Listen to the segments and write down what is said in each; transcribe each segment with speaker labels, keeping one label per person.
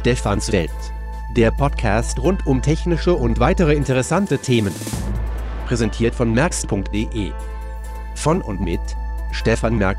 Speaker 1: Stefans Welt. Der Podcast rund um technische und weitere interessante Themen. Präsentiert von merx.de. Von und mit Stefan Merk.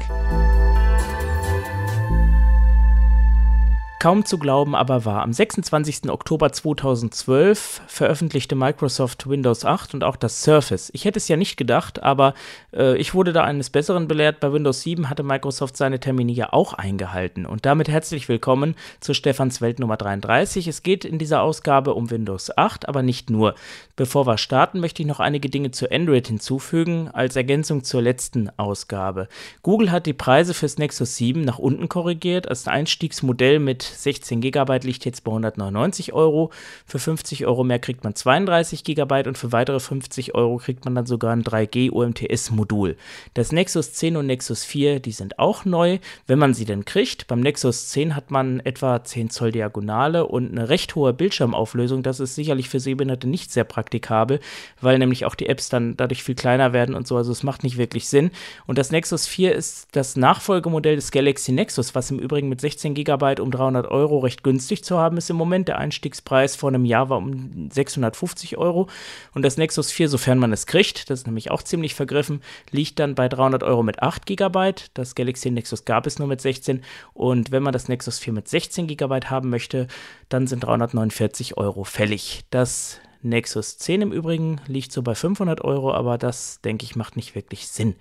Speaker 2: Kaum zu glauben, aber wahr. Am 26. Oktober 2012 veröffentlichte Microsoft Windows 8 und auch das Surface. Ich hätte es ja nicht gedacht, aber äh, ich wurde da eines Besseren belehrt. Bei Windows 7 hatte Microsoft seine Termine ja auch eingehalten. Und damit herzlich willkommen zu Stefans Welt Nummer 33. Es geht in dieser Ausgabe um Windows 8, aber nicht nur. Bevor wir starten, möchte ich noch einige Dinge zu Android hinzufügen, als Ergänzung zur letzten Ausgabe. Google hat die Preise fürs Nexus 7 nach unten korrigiert. Als Einstiegsmodell mit 16 GB liegt jetzt bei 199 Euro. Für 50 Euro mehr kriegt man 32 GB und für weitere 50 Euro kriegt man dann sogar ein 3G UMTS-Modul. Das Nexus 10 und Nexus 4, die sind auch neu, wenn man sie denn kriegt. Beim Nexus 10 hat man etwa 10 Zoll Diagonale und eine recht hohe Bildschirmauflösung. Das ist sicherlich für Sehbehinderte nicht sehr praktikabel, weil nämlich auch die Apps dann dadurch viel kleiner werden und so. Also es macht nicht wirklich Sinn. Und das Nexus 4 ist das Nachfolgemodell des Galaxy Nexus, was im Übrigen mit 16 GB um 300 500 Euro recht günstig zu haben ist im Moment. Der Einstiegspreis vor einem Jahr war um 650 Euro. Und das Nexus 4, sofern man es kriegt, das ist nämlich auch ziemlich vergriffen, liegt dann bei 300 Euro mit 8 GB. Das Galaxy Nexus gab es nur mit 16. Und wenn man das Nexus 4 mit 16 GB haben möchte, dann sind 349 Euro fällig. Das Nexus 10 im Übrigen liegt so bei 500 Euro, aber das, denke ich, macht nicht wirklich Sinn.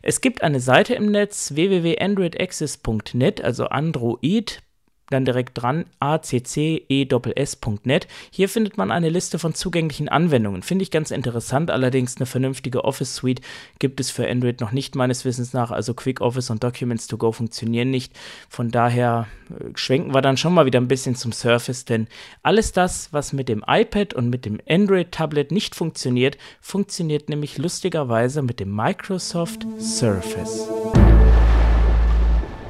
Speaker 2: Es gibt eine Seite im Netz www.androidaccess.net, also Android dann direkt dran acces.net. Hier findet man eine Liste von zugänglichen Anwendungen. Finde ich ganz interessant, allerdings eine vernünftige Office Suite gibt es für Android noch nicht meines Wissens nach. Also Quick Office und Documents to Go funktionieren nicht. Von daher äh, schwenken wir dann schon mal wieder ein bisschen zum Surface, denn alles das, was mit dem iPad und mit dem Android-Tablet nicht funktioniert, funktioniert nämlich lustigerweise mit dem Microsoft Surface.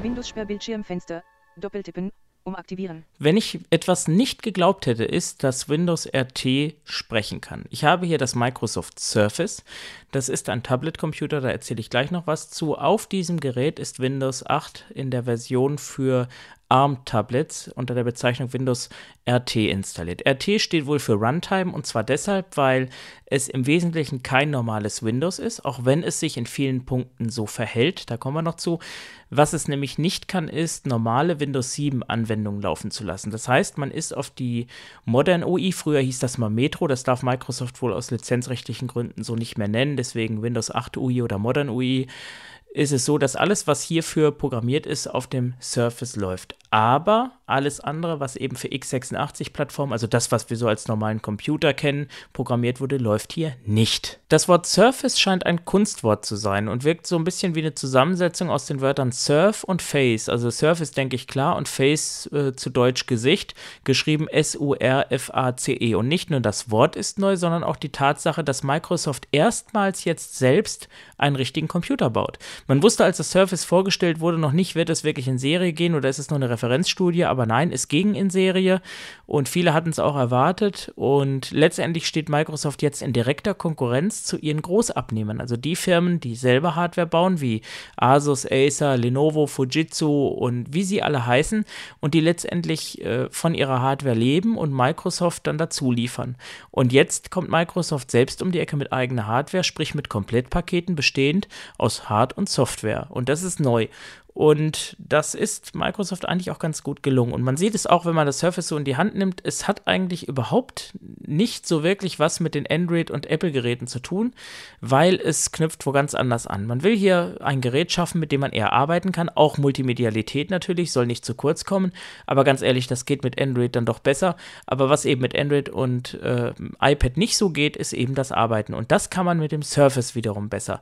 Speaker 3: Windows-Sperrbildschirmfenster, Doppeltippen, um aktivieren.
Speaker 2: Wenn ich etwas nicht geglaubt hätte, ist, dass Windows RT sprechen kann. Ich habe hier das Microsoft Surface. Das ist ein Tablet-Computer, da erzähle ich gleich noch was zu. Auf diesem Gerät ist Windows 8 in der Version für ARM-Tablets unter der Bezeichnung Windows RT installiert. RT steht wohl für Runtime und zwar deshalb, weil es im Wesentlichen kein normales Windows ist, auch wenn es sich in vielen Punkten so verhält. Da kommen wir noch zu. Was es nämlich nicht kann, ist, normale Windows 7 Anwendungen laufen zu lassen. Das heißt, man ist auf die Modern UI, früher hieß das mal Metro, das darf Microsoft wohl aus lizenzrechtlichen Gründen so nicht mehr nennen, deswegen Windows 8 UI oder Modern UI ist es so, dass alles, was hierfür programmiert ist, auf dem Surface läuft. Aber alles andere, was eben für x86-Plattformen, also das, was wir so als normalen Computer kennen, programmiert wurde, läuft hier nicht. Das Wort Surface scheint ein Kunstwort zu sein und wirkt so ein bisschen wie eine Zusammensetzung aus den Wörtern Surf und Face. Also Surface denke ich klar und Face äh, zu Deutsch Gesicht, geschrieben S-U-R-F-A-C-E. Und nicht nur das Wort ist neu, sondern auch die Tatsache, dass Microsoft erstmals jetzt selbst einen richtigen Computer baut. Man wusste, als das Surface vorgestellt wurde, noch nicht, wird es wirklich in Serie gehen oder ist es nur eine Referenzstudie, aber nein, es ging in Serie und viele hatten es auch erwartet und letztendlich steht Microsoft jetzt in direkter Konkurrenz zu ihren Großabnehmern, also die Firmen, die selber Hardware bauen, wie Asus, Acer, Lenovo, Fujitsu und wie sie alle heißen und die letztendlich äh, von ihrer Hardware leben und Microsoft dann dazu liefern. Und jetzt kommt Microsoft selbst um die Ecke mit eigener Hardware, sprich mit Komplettpaketen bestehend aus Hard- und Software. Und das ist neu. Und das ist Microsoft eigentlich auch ganz gut gelungen. Und man sieht es auch, wenn man das Surface so in die Hand nimmt, es hat eigentlich überhaupt nicht so wirklich was mit den Android- und Apple-Geräten zu tun, weil es knüpft wo ganz anders an. Man will hier ein Gerät schaffen, mit dem man eher arbeiten kann. Auch Multimedialität natürlich, soll nicht zu kurz kommen. Aber ganz ehrlich, das geht mit Android dann doch besser. Aber was eben mit Android und äh, iPad nicht so geht, ist eben das Arbeiten. Und das kann man mit dem Surface wiederum besser.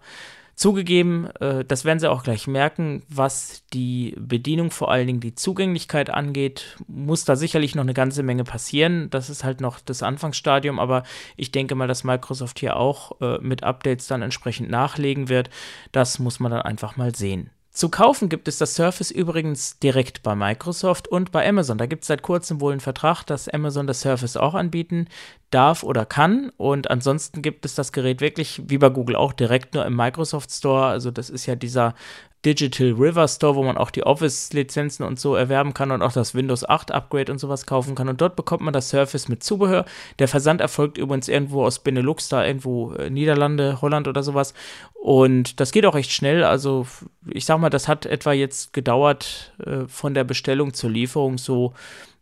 Speaker 2: Zugegeben, äh, das werden Sie auch gleich merken, was die Bedienung, vor allen Dingen die Zugänglichkeit angeht, muss da sicherlich noch eine ganze Menge passieren. Das ist halt noch das Anfangsstadium, aber ich denke mal, dass Microsoft hier auch äh, mit Updates dann entsprechend nachlegen wird. Das muss man dann einfach mal sehen. Zu kaufen gibt es das Surface übrigens direkt bei Microsoft und bei Amazon. Da gibt es seit kurzem wohl einen Vertrag, dass Amazon das Surface auch anbieten darf oder kann. Und ansonsten gibt es das Gerät wirklich, wie bei Google auch, direkt nur im Microsoft Store. Also das ist ja dieser Digital River Store, wo man auch die Office-Lizenzen und so erwerben kann und auch das Windows 8 Upgrade und sowas kaufen kann. Und dort bekommt man das Surface mit Zubehör. Der Versand erfolgt übrigens irgendwo aus Benelux, da irgendwo äh, Niederlande, Holland oder sowas. Und das geht auch recht schnell. Also ich sag mal, das hat etwa jetzt gedauert äh, von der Bestellung zur Lieferung so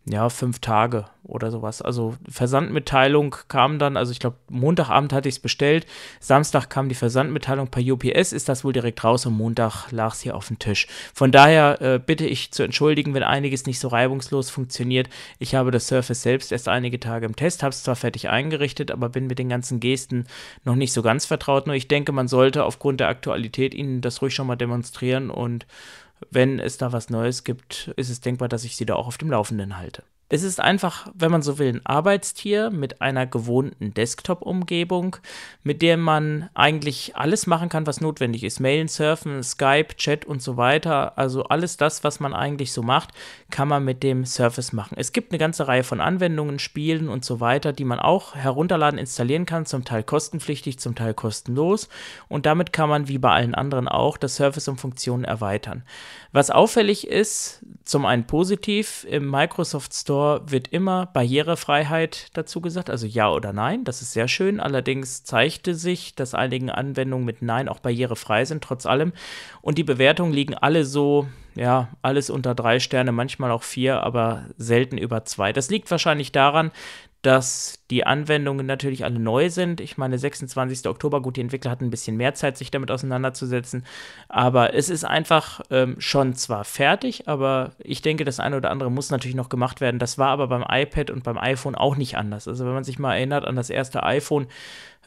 Speaker 2: ja, fünf Tage oder sowas. Also Versandmitteilung kam dann, also ich glaube, Montagabend hatte ich es bestellt, Samstag kam die Versandmitteilung per UPS, ist das wohl direkt raus und Montag lag es hier auf dem Tisch. Von daher äh, bitte ich zu entschuldigen, wenn einiges nicht so reibungslos funktioniert. Ich habe das Surface selbst erst einige Tage im Test, habe es zwar fertig eingerichtet, aber bin mit den ganzen Gesten noch nicht so ganz vertraut. Nur ich denke, man sollte aufgrund der Aktualität Ihnen das ruhig schon mal demonstrieren und wenn es da was Neues gibt, ist es denkbar, dass ich sie da auch auf dem Laufenden halte. Es ist einfach, wenn man so will, ein Arbeitstier mit einer gewohnten Desktop-Umgebung, mit der man eigentlich alles machen kann, was notwendig ist. Mailen, Surfen, Skype, Chat und so weiter. Also alles das, was man eigentlich so macht, kann man mit dem Surface machen. Es gibt eine ganze Reihe von Anwendungen, Spielen und so weiter, die man auch herunterladen, installieren kann, zum Teil kostenpflichtig, zum Teil kostenlos. Und damit kann man, wie bei allen anderen auch, das Surface um Funktionen erweitern. Was auffällig ist, zum einen positiv, im Microsoft Store wird immer Barrierefreiheit dazu gesagt, also ja oder nein. Das ist sehr schön. Allerdings zeigte sich, dass einige Anwendungen mit Nein auch barrierefrei sind, trotz allem. Und die Bewertungen liegen alle so, ja, alles unter drei Sterne, manchmal auch vier, aber selten über zwei. Das liegt wahrscheinlich daran, dass die Anwendungen natürlich alle neu sind. Ich meine, 26. Oktober, gut, die Entwickler hatten ein bisschen mehr Zeit, sich damit auseinanderzusetzen. Aber es ist einfach ähm, schon zwar fertig, aber ich denke, das eine oder andere muss natürlich noch gemacht werden. Das war aber beim iPad und beim iPhone auch nicht anders. Also wenn man sich mal erinnert an das erste iPhone,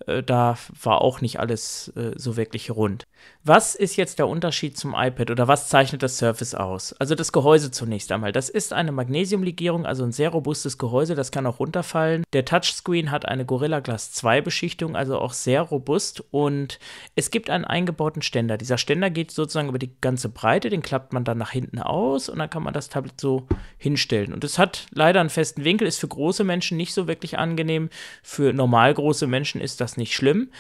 Speaker 2: da war auch nicht alles äh, so wirklich rund. Was ist jetzt der Unterschied zum iPad oder was zeichnet das Surface aus? Also das Gehäuse zunächst einmal. Das ist eine Magnesiumlegierung, also ein sehr robustes Gehäuse, das kann auch runterfallen. Der Touchscreen hat eine Gorilla Glass 2 Beschichtung, also auch sehr robust und es gibt einen eingebauten Ständer. Dieser Ständer geht sozusagen über die ganze Breite, den klappt man dann nach hinten aus und dann kann man das Tablet so hinstellen. Und es hat leider einen festen Winkel, ist für große Menschen nicht so wirklich angenehm. Für normal große Menschen ist das nicht schlimm.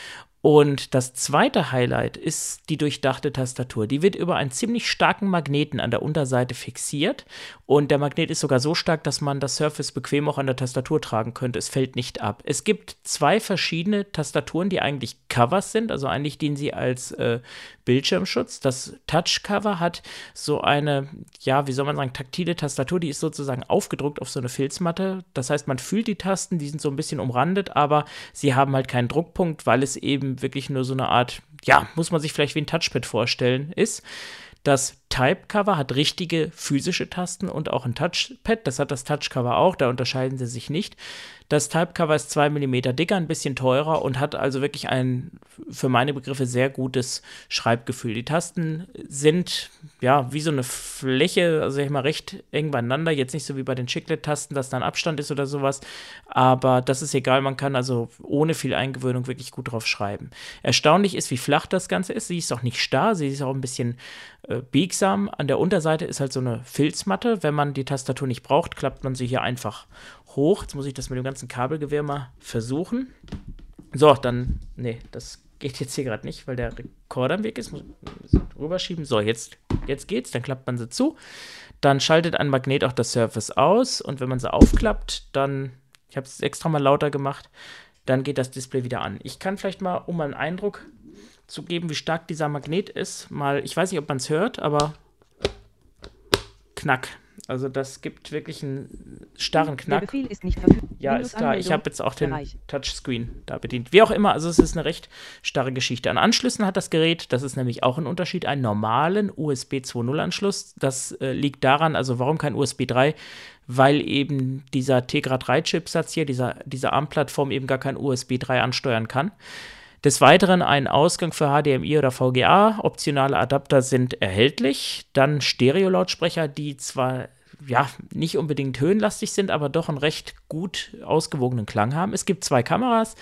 Speaker 2: Und das zweite Highlight ist die durchdachte Tastatur. Die wird über einen ziemlich starken Magneten an der Unterseite fixiert. Und der Magnet ist sogar so stark, dass man das Surface bequem auch an der Tastatur tragen könnte. Es fällt nicht ab. Es gibt zwei verschiedene Tastaturen, die eigentlich Covers sind. Also eigentlich dienen sie als äh, Bildschirmschutz. Das Touch-Cover hat so eine, ja, wie soll man sagen, taktile Tastatur. Die ist sozusagen aufgedruckt auf so eine Filzmatte. Das heißt, man fühlt die Tasten, die sind so ein bisschen umrandet, aber sie haben halt keinen Druckpunkt, weil es eben wirklich nur so eine Art, ja, muss man sich vielleicht wie ein Touchpad vorstellen, ist. Das Type-Cover hat richtige physische Tasten und auch ein Touchpad. Das hat das Touch-Cover auch, da unterscheiden sie sich nicht. Das Type-Cover ist 2 mm dicker, ein bisschen teurer und hat also wirklich ein für meine Begriffe sehr gutes Schreibgefühl. Die Tasten sind ja wie so eine Fläche, also ich mal recht eng beieinander. Jetzt nicht so wie bei den Chiclet-Tasten, dass da ein Abstand ist oder sowas. Aber das ist egal, man kann also ohne viel Eingewöhnung wirklich gut drauf schreiben. Erstaunlich ist, wie flach das Ganze ist. Sie ist auch nicht starr, sie ist auch ein bisschen äh, biegsam. An der Unterseite ist halt so eine Filzmatte. Wenn man die Tastatur nicht braucht, klappt man sie hier einfach hoch. Jetzt muss ich das mit dem ganzen Kabelgewehr mal versuchen. So, dann, nee, das geht jetzt hier gerade nicht, weil der Rekorder im Weg ist. Muss ich rüberschieben. So, jetzt, jetzt geht's. Dann klappt man sie zu. Dann schaltet ein Magnet auch das Surface aus. Und wenn man sie aufklappt, dann, ich habe es extra mal lauter gemacht, dann geht das Display wieder an. Ich kann vielleicht mal, um einen Eindruck zu geben, wie stark dieser Magnet ist, mal, ich weiß nicht, ob man es hört, aber knack. Also das gibt wirklich einen starren Knack.
Speaker 3: Ist
Speaker 2: ja, ist klar. Ich habe jetzt auch den. Touchscreen da bedient. Wie auch immer, also es ist eine recht starre Geschichte. An Anschlüssen hat das Gerät, das ist nämlich auch ein Unterschied, einen normalen USB 2.0 Anschluss. Das äh, liegt daran, also warum kein USB 3? Weil eben dieser Tegra 3 Chipsatz hier, dieser, diese ARM-Plattform eben gar kein USB 3 ansteuern kann. Des Weiteren ein Ausgang für HDMI oder VGA. Optionale Adapter sind erhältlich. Dann Stereo-Lautsprecher, die zwar ja, nicht unbedingt höhenlastig sind, aber doch einen recht gut ausgewogenen Klang haben. Es gibt zwei Kameras.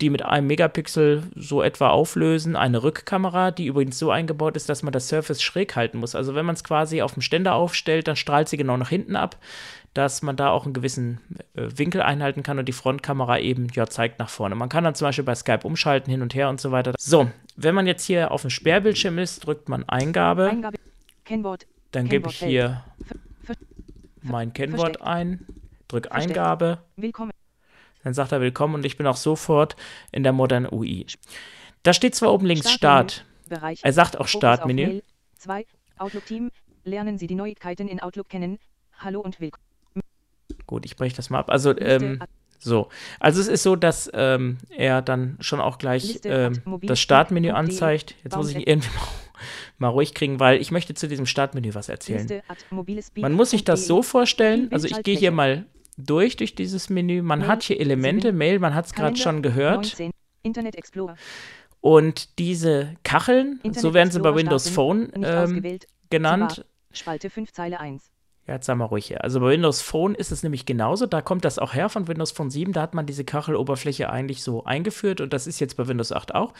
Speaker 2: die mit einem Megapixel so etwa auflösen, eine Rückkamera, die übrigens so eingebaut ist, dass man das Surface schräg halten muss. Also wenn man es quasi auf dem Ständer aufstellt, dann strahlt sie genau nach hinten ab, dass man da auch einen gewissen äh, Winkel einhalten kann und die Frontkamera eben ja zeigt nach vorne. Man kann dann zum Beispiel bei Skype umschalten hin und her und so weiter. So, wenn man jetzt hier auf dem Sperrbildschirm ist, drückt man Eingabe.
Speaker 3: Eingabe. Kennwort.
Speaker 2: Dann gebe ich hier mein Kennwort ein, drücke. Eingabe,
Speaker 3: Willkommen.
Speaker 2: dann sagt er Willkommen und ich bin auch sofort in der modernen UI. Da steht zwar oben links. Start,
Speaker 3: Bereich.
Speaker 2: er sagt auch Startmenü.
Speaker 3: Mail. 2. Outlook Team. Lernen Sie die Neuigkeiten in Outlook kennen. Hallo und willkommen.
Speaker 2: Gut, ich breche das mal ab. Also, ähm, so. Also es ist so, dass ähm, er dann schon auch gleich ähm, das Startmenü anzeigt. Jetzt muss ich irgendwie mal, ruhig kriegen, weil ich möchte zu diesem Startmenü was erzählen. Man muss sich das so vorstellen, also ich gehe hier mal durch, durch dieses Menü. Man hat hier Elemente, Mail, man hat es gerade schon gehört.
Speaker 3: 19. Internet Explorer.
Speaker 2: Und diese Kacheln, so werden sie bei Windows. Phone ähm, genannt.
Speaker 3: Spalte 5 Zeile 1.
Speaker 2: Ja, jetzt sagen wir ruhig hier. Also bei Windows Phone ist es nämlich genauso. Da kommt das auch her von Windows Phone 7. Da hat man diese Kacheloberfläche eigentlich so eingeführt und das ist jetzt bei Windows 8 auch.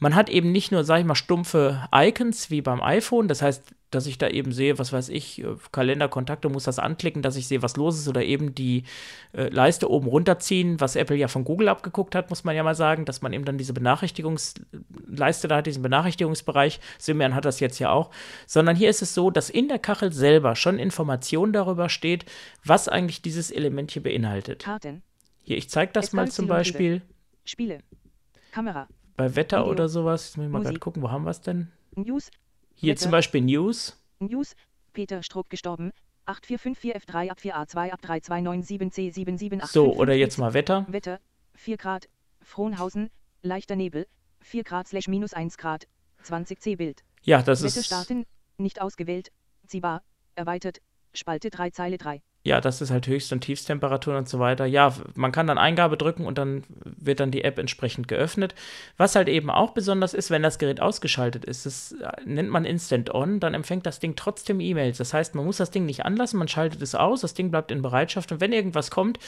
Speaker 2: Man hat eben nicht nur, sag ich mal, stumpfe Icons wie beim iPhone. Das heißt, dass ich da eben sehe, was weiß ich, äh, Kalender, Kontakte, muss das anklicken, dass ich sehe, was los ist oder eben die äh, Leiste oben runterziehen, was Apple ja von Google abgeguckt hat, muss man ja mal sagen, dass man eben dann diese Benachrichtigungsleiste da hat, diesen Benachrichtigungsbereich. Symbian hat das jetzt ja auch. Sondern hier ist es so, dass in der Kachel selber schon Information darüber steht, was eigentlich dieses Element hier beinhaltet.
Speaker 3: Karten.
Speaker 2: Hier, ich zeige das
Speaker 3: Es
Speaker 2: mal zum Beispiel
Speaker 3: Spiele. Kamera.
Speaker 2: bei Wetter
Speaker 3: Video,
Speaker 2: oder sowas. Jetzt muss ich mal gerade gucken, wo haben wir es denn?
Speaker 3: News.
Speaker 2: Hier
Speaker 3: Wetter.
Speaker 2: zum Beispiel News.
Speaker 3: News. Peter Struck gestorben. 8454F3 ab 4A2 ab 3297C7785.
Speaker 2: So, oder jetzt mal Wetter.
Speaker 3: Wetter. 4 Grad. Frohnhausen. Leichter Nebel. 4 Grad slash minus 1 Grad. 20 C Bild.
Speaker 2: Ja, das
Speaker 3: Wetter
Speaker 2: ist.
Speaker 3: starten. Nicht ausgewählt. Ziehbar. Erweitert. Spalte 3 Zeile 3.
Speaker 2: Ja, das ist halt Höchst- und Tiefstemperaturen und so weiter. Ja, man kann dann Eingabe drücken und dann wird dann die App entsprechend geöffnet. Was halt eben auch besonders ist, wenn das Gerät ausgeschaltet ist, das äh, nennt man Instant On, dann empfängt das Ding trotzdem E-Mails. Das heißt, man muss das Ding nicht anlassen, man schaltet es aus, das Ding bleibt in Bereitschaft und wenn irgendwas kommt,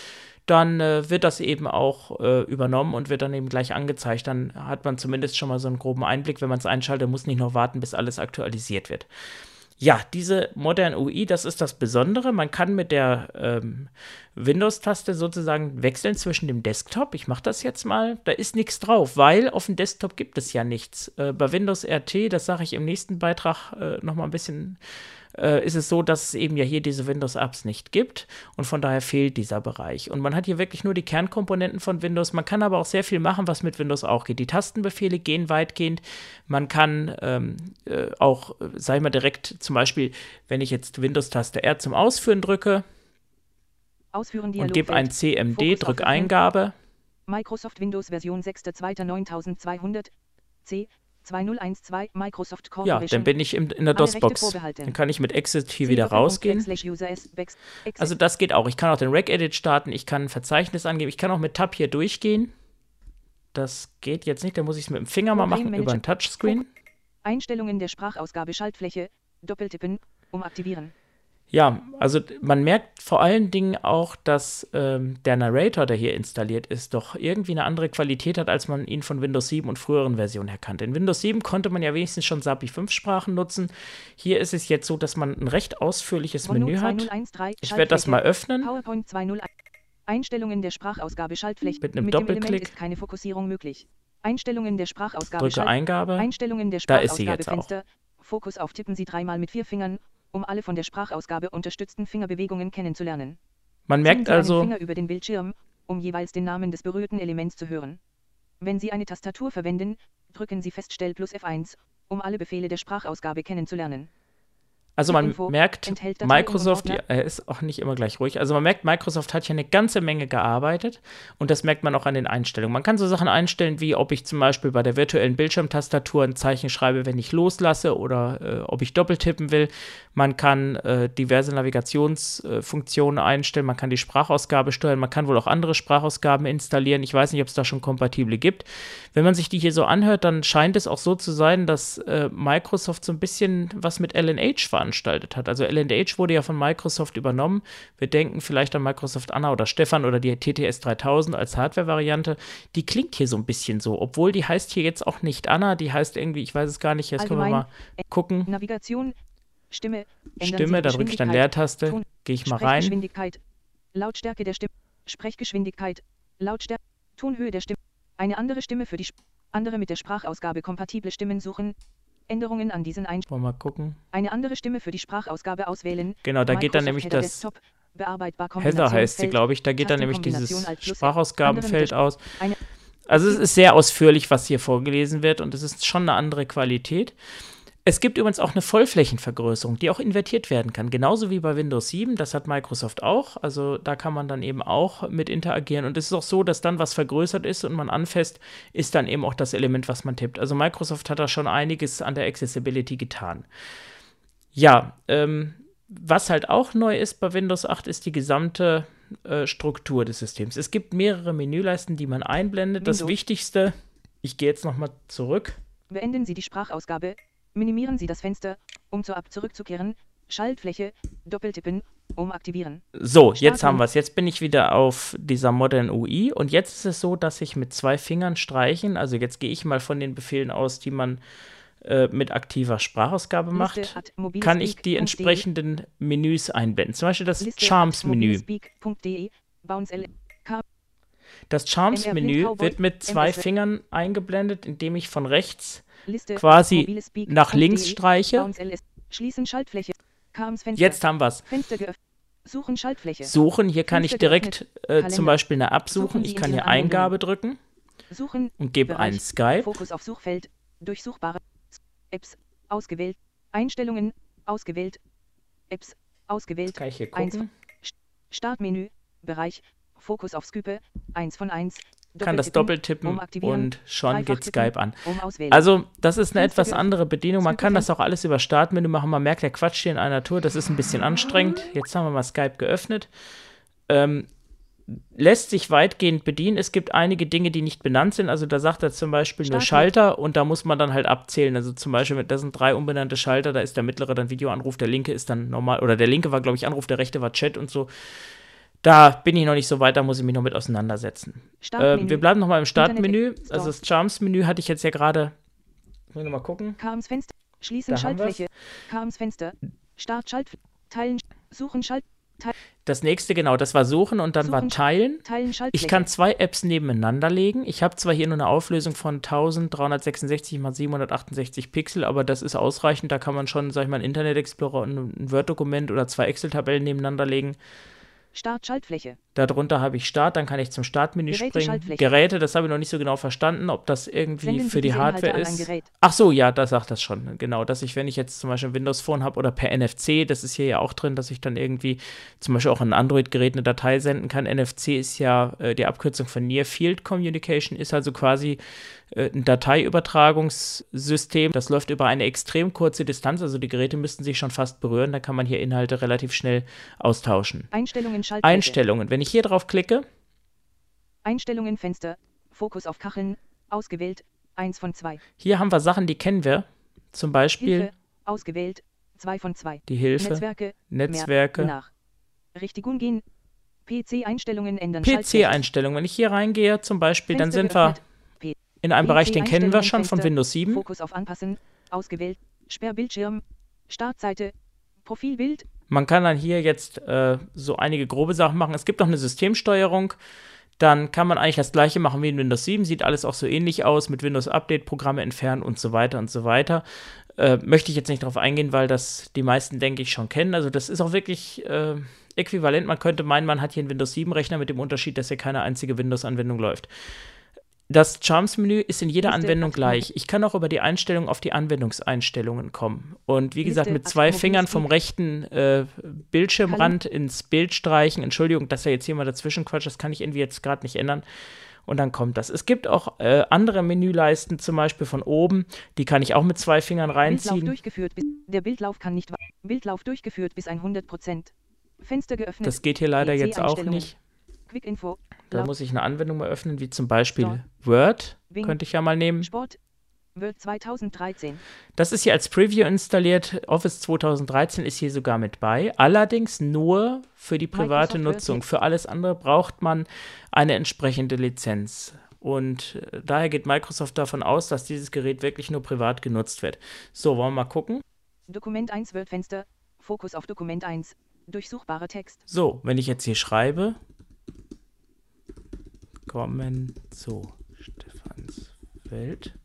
Speaker 2: dann äh, wird das eben auch äh, übernommen und wird dann eben gleich angezeigt. Dann hat man zumindest schon mal so einen groben Einblick, wenn man es einschaltet, muss nicht noch warten, bis alles aktualisiert wird. Ja, diese Modern UI, das ist das Besondere. Man kann mit der ähm, Windows-Taste sozusagen wechseln zwischen dem Desktop. Ich mache das jetzt mal. Da ist nichts drauf, weil auf dem Desktop gibt es ja nichts. Äh, bei Windows RT, das sage ich im nächsten Beitrag äh, nochmal ein bisschen, äh, ist es so, dass es eben ja hier diese Windows-Apps nicht gibt und von daher fehlt dieser Bereich. Und man hat hier wirklich nur die Kernkomponenten von Windows. Man kann aber auch sehr viel machen, was mit Windows auch geht. Die Tastenbefehle gehen weitgehend. Man kann ähm, äh, auch, äh, sag ich mal, direkt zum Beispiel, wenn ich jetzt Windows-Taste R zum Ausführen drücke
Speaker 3: Ausführen
Speaker 2: und gebe ein CMD,
Speaker 3: Fokus auf
Speaker 2: drück
Speaker 3: Öffnen.
Speaker 2: Eingabe,
Speaker 3: Microsoft Windows Version 6.2.9200. C. 2012 Microsoft
Speaker 2: ja,
Speaker 3: Corporation.
Speaker 2: dann bin ich im, in der DOS-Box. Dann kann ich mit Exit hier wieder rausgehen. Also das geht auch. Ich kann auch den Rec-Edit starten, ich kann ein Verzeichnis angeben, ich kann auch mit Tab hier durchgehen. Das geht jetzt nicht, da muss ich es mit dem Finger mal machen über ein. Touchscreen.
Speaker 3: Einstellungen der Sprachausgabe Schaltfläche. Doppeltippen. Um aktivieren.
Speaker 2: Ja, also man merkt vor allen Dingen auch, dass ähm, der Narrator, der hier installiert ist, doch irgendwie eine andere Qualität hat, als man ihn von Windows 7 und früheren Versionen her kannte. In Windows 7 konnte man ja wenigstens schon SAPI 5 Sprachen nutzen. Hier ist es jetzt so, dass man ein recht ausführliches Menü hat.
Speaker 3: 2013
Speaker 2: Ich werde das mal öffnen.
Speaker 3: PowerPoint 201. Einstellungen der Sprachausgabe Schaltfläche.
Speaker 2: Mit einem
Speaker 3: Element
Speaker 2: Doppelklick.
Speaker 3: ist keine Fokussierung möglich. Einstellungen der Sprachausgabe
Speaker 2: Drücke
Speaker 3: Schalt-
Speaker 2: Eingabe.
Speaker 3: Einstellungen der
Speaker 2: Da ist sie
Speaker 3: Sprachausgabe
Speaker 2: jetzt auch.
Speaker 3: Fenster. Fokus auf Tippen Sie dreimal mit vier Fingern, um alle von der Sprachausgabe unterstützten Fingerbewegungen kennenzulernen.
Speaker 2: Man merkt
Speaker 3: Sie
Speaker 2: also,
Speaker 3: Finger über den Bildschirm, um jeweils den Namen des berührten Elements zu hören. Wenn Sie eine Tastatur verwenden, drücken Sie Feststell plus F1, um alle Befehle der Sprachausgabe kennenzulernen.
Speaker 2: Also man
Speaker 3: Info
Speaker 2: merkt,
Speaker 3: Datei
Speaker 2: Microsoft, ja, er ist auch nicht immer gleich ruhig, also man merkt, Microsoft hat hier eine ganze Menge gearbeitet und das merkt man auch an den Einstellungen. Man kann so Sachen einstellen, wie ob ich zum Beispiel bei der virtuellen Bildschirmtastatur ein Zeichen schreibe, wenn ich loslasse oder äh, ob ich doppeltippen will. Man kann äh, diverse Navigationsfunktionen äh, einstellen, man kann die Sprachausgabe steuern, man kann wohl auch andere Sprachausgaben installieren. Ich weiß nicht, ob es da schon kompatible gibt. Wenn man sich die hier so anhört, dann scheint es auch so zu sein, dass äh, Microsoft so ein bisschen was mit LNH veranstaltet veranstaltet hat. Also LH wurde ja von Microsoft übernommen. Wir denken vielleicht an Microsoft Anna oder Stefan oder die TTS 3000 als Hardware-Variante. Die klingt hier so ein bisschen so, obwohl die heißt hier jetzt auch nicht Anna, die heißt irgendwie, ich weiß es gar nicht, jetzt können wir mal gucken.
Speaker 3: Navigation, Stimme,
Speaker 2: Stimme, da drücke ich dann Leertaste, gehe ich mal rein.
Speaker 3: Sprechgeschwindigkeit, Lautstärke der Stimme, Sprechgeschwindigkeit, Lautstärke, Tonhöhe der Stimme, eine andere Stimme für die Sp andere mit der Sprachausgabe kompatible Stimmen suchen, Änderungen an diesen
Speaker 2: Einstellungen. Mal gucken.
Speaker 3: Eine andere Stimme für die Sprachausgabe auswählen.
Speaker 2: Genau, da geht dann nämlich das Heather heißt sie, glaube ich. Da geht dann nämlich dieses Sprachausgabenfeld aus. Also es ist sehr ausführlich, was hier vorgelesen wird und es ist schon eine andere Qualität. Es gibt übrigens auch eine Vollflächenvergrößerung, die auch invertiert werden kann. Genauso wie bei Windows 7, das hat Microsoft auch. Also da kann man dann eben auch mit interagieren. Und es ist auch so, dass dann was vergrößert ist und man anfasst, ist dann eben auch das Element, was man tippt. Also Microsoft hat da schon einiges an der Accessibility getan. Ja, ähm, was halt auch neu ist bei Windows 8, ist die gesamte äh, Struktur des Systems. Es gibt mehrere Menüleisten, die man einblendet. Windows. Das Wichtigste, ich gehe jetzt nochmal zurück.
Speaker 3: Beenden Sie die Sprachausgabe. Minimieren Sie das Fenster, um zur Ab zurückzukehren. Schaltfläche, Doppeltippen, um aktivieren.
Speaker 2: So, jetzt haben wir es. Jetzt bin ich wieder auf dieser Modern UI und jetzt ist es so, dass ich mit zwei Fingern streichen, also jetzt gehe ich mal von den Befehlen aus, die man äh, mit aktiver Sprachausgabe macht, kann ich die entsprechenden Menüs einblenden. Zum Beispiel das Charms-Menü. Das Charms-Menü wird mit zwei Fingern eingeblendet, indem ich von rechts quasi nach links streiche. Jetzt haben wir es.
Speaker 3: Suchen Schaltfläche.
Speaker 2: Suchen, hier kann ich direkt äh, zum Beispiel eine absuchen. Ich kann hier Eingabe drücken und gebe ein Skype.
Speaker 3: Fokus auf Suchfeld, durchsuchbare Apps, ausgewählt, Einstellungen, ausgewählt, Apps, ausgewählt.
Speaker 2: Kann ich hier gucken?
Speaker 3: Startmenü, Bereich, Fokus auf Skype, 1 von 1,
Speaker 2: kann das doppeltippen und schon geht Skype an. Also, das ist eine etwas andere Bedienung. Man kann das auch alles über Startmenü machen. Man merkt, der Quatsch hier in einer Tour, das ist ein bisschen anstrengend. Jetzt haben wir mal Skype geöffnet. Ähm, lässt sich weitgehend bedienen. Es gibt einige Dinge, die nicht benannt sind. Also da sagt er zum Beispiel nur Schalter und da muss man dann halt abzählen. Also zum Beispiel, da sind drei unbenannte Schalter, da ist der mittlere dann Videoanruf, der linke ist dann normal, oder der linke war, glaube ich, Anruf, der rechte war Chat und so. Da bin ich noch nicht so weit, da muss ich mich noch mit auseinandersetzen. Äh, wir bleiben noch mal im Startmenü. Also das Charms-Menü hatte ich jetzt ja gerade. Wollen wir mal gucken.
Speaker 3: Charms Fenster. Schließen da Schaltfläche. Charms Fenster. Start Schalt. Teilen. Suchen Schalt.
Speaker 2: Teil. Das nächste, genau, das war Suchen und dann suchen, war Teilen.
Speaker 3: teilen
Speaker 2: ich kann zwei Apps nebeneinander legen. Ich habe zwar hier nur eine Auflösung von 1366 x 768 Pixel, aber das ist ausreichend. Da kann man schon, sag ich mal, ein Internet Explorer und ein Word-Dokument oder zwei Excel-Tabellen nebeneinander legen.
Speaker 3: Start Schaltfläche.
Speaker 2: Darunter habe ich Start, dann kann ich zum Startmenü Geräte, springen. Geräte, das habe ich noch nicht so genau verstanden, ob das irgendwie für die Hardware ist. Ach so, ja, da sagt das schon. Genau, dass ich, wenn ich jetzt zum Beispiel ein Windows Phone habe oder per NFC, das ist hier ja auch drin, dass ich dann irgendwie zum Beispiel auch ein Android-Gerät eine Datei senden kann. NFC ist ja äh, die Abkürzung von Near Field Communication, ist also quasi ein Dateiübertragungssystem. Das läuft über eine extrem kurze Distanz, also die Geräte müssten sich schon fast berühren. Da kann man hier Inhalte relativ schnell austauschen.
Speaker 3: Einstellungen, Schaltfläche.
Speaker 2: Einstellungen. Wenn ich hier drauf klicke.
Speaker 3: Einstellungen, Fenster, Fokus auf Kacheln, ausgewählt, 1 von 2.
Speaker 2: Hier haben wir Sachen, die kennen wir. Zum Beispiel.
Speaker 3: Hilfe, ausgewählt, 2 von 2.
Speaker 2: Die Hilfe.
Speaker 3: Netzwerke.
Speaker 2: Netzwerke.
Speaker 3: nach. Richtigung gehen. PC-Einstellungen ändern.
Speaker 2: PC-Einstellungen. Wenn ich hier reingehe, zum Beispiel, Fenster dann sind geöffnet. wir in einem Bereich, den kennen wir schon von Windows 7.
Speaker 3: Fokus auf Anpassen, ausgewählt, Sperrbildschirm, Startseite, Profilbild.
Speaker 2: Man kann dann hier jetzt äh, so einige grobe Sachen machen. Es gibt noch eine Systemsteuerung. Dann kann man eigentlich das gleiche machen wie in Windows 7. Sieht alles auch so ähnlich aus mit Windows Update, Programme entfernen und so weiter und so weiter. Äh, möchte ich jetzt nicht darauf eingehen, weil das die meisten, denke ich, schon kennen. Also das ist auch wirklich äh, äquivalent. Man könnte meinen, man hat hier einen Windows 7-Rechner mit dem Unterschied, dass hier keine einzige Windows-Anwendung läuft. Das Charms-Menü ist in jeder Liste Anwendung gleich. Ich kann auch über die Einstellung auf die Anwendungseinstellungen kommen. Und wie gesagt, mit zwei Fingern vom rechten äh, Bildschirmrand ins Bild streichen. Entschuldigung, dass er jetzt hier mal dazwischen quatscht, das kann ich irgendwie jetzt gerade nicht ändern. Und dann kommt das. Es gibt auch äh, andere Menüleisten, zum Beispiel von oben. Die kann ich auch mit zwei Fingern reinziehen.
Speaker 3: Bildlauf durchgeführt bis, der Bildlauf kann nicht. Bildlauf durchgeführt bis 100 Fenster geöffnet.
Speaker 2: Das geht hier leider jetzt auch nicht.
Speaker 3: Quick Info.
Speaker 2: Da muss ich eine Anwendung mal öffnen, wie zum Beispiel Sport. Word. Wing. Könnte ich ja mal nehmen.
Speaker 3: Sport. Word 2013.
Speaker 2: Das ist hier als Preview installiert. Office 2013 ist hier sogar mit bei. Allerdings nur für die private
Speaker 3: Microsoft
Speaker 2: Nutzung. Für alles andere braucht man eine entsprechende Lizenz. Und äh, daher geht Microsoft davon aus, dass dieses Gerät wirklich nur privat genutzt wird. So, wollen wir mal gucken.
Speaker 3: Dokument 1 Word-Fenster. Fokus auf Dokument 1. Durchsuchbare Text.
Speaker 2: So, wenn ich jetzt hier schreibe, kommen zu Stefans Welt,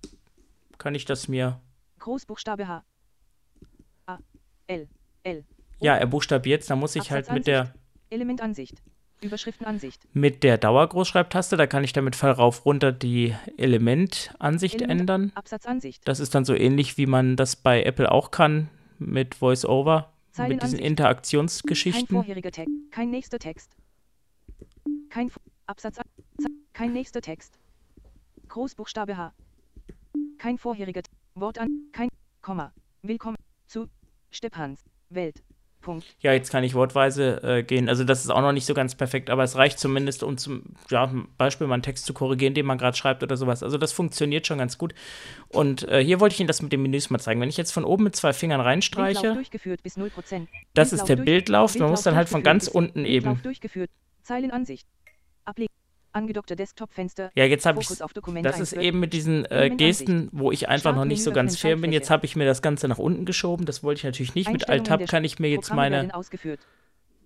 Speaker 2: kann ich das mir.
Speaker 3: Großbuchstabe H. A. L. L.
Speaker 2: Ja, er buchstabiert, da muss ich halt mit der,
Speaker 3: Elementansicht. Überschriftenansicht.
Speaker 2: mit der Dauergroßschreibtaste, da kann ich damit Fall rauf runter die Elementansicht
Speaker 3: Element-
Speaker 2: ändern.
Speaker 3: Absatzansicht.
Speaker 2: Das ist dann so ähnlich, wie man das bei Apple auch kann mit VoiceOver, mit diesen
Speaker 3: Zeilenansicht. Kein
Speaker 2: Interaktionsgeschichten.
Speaker 3: vorheriger Text. Kein nächster Text. Kein Absatz. Kein nächster Text. Großbuchstabe H. Kein vorheriger Wort an. Kein Komma. Willkommen zu Stepans Welt. Punkt.
Speaker 2: Ja, jetzt kann ich wortweise äh, gehen. Also das ist auch noch nicht so ganz perfekt, aber es reicht zumindest, um zum ja, Beispiel mal einen Text zu korrigieren, den man gerade schreibt oder sowas. Also das funktioniert schon ganz gut. Und äh, hier wollte ich Ihnen das mit den Menüs mal zeigen. Wenn ich jetzt von oben mit zwei Fingern reinstreiche,
Speaker 3: durchgeführt bis 0%.
Speaker 2: das ist der Bildlauf. Man muss dann halt von ganz unten eben.
Speaker 3: Zeilenansicht. Ablegen. Angedockter Desktop-Fenster.
Speaker 2: Ja, jetzt habe ich Das
Speaker 3: 1
Speaker 2: ist eben mit diesen äh. Gesten, wo ich einfach noch nicht so ganz fair bin. Jetzt habe ich mir das Ganze nach unten geschoben. Das wollte ich natürlich nicht. Mit Alt-Tab kann ich mir jetzt meine
Speaker 3: ausgeführt.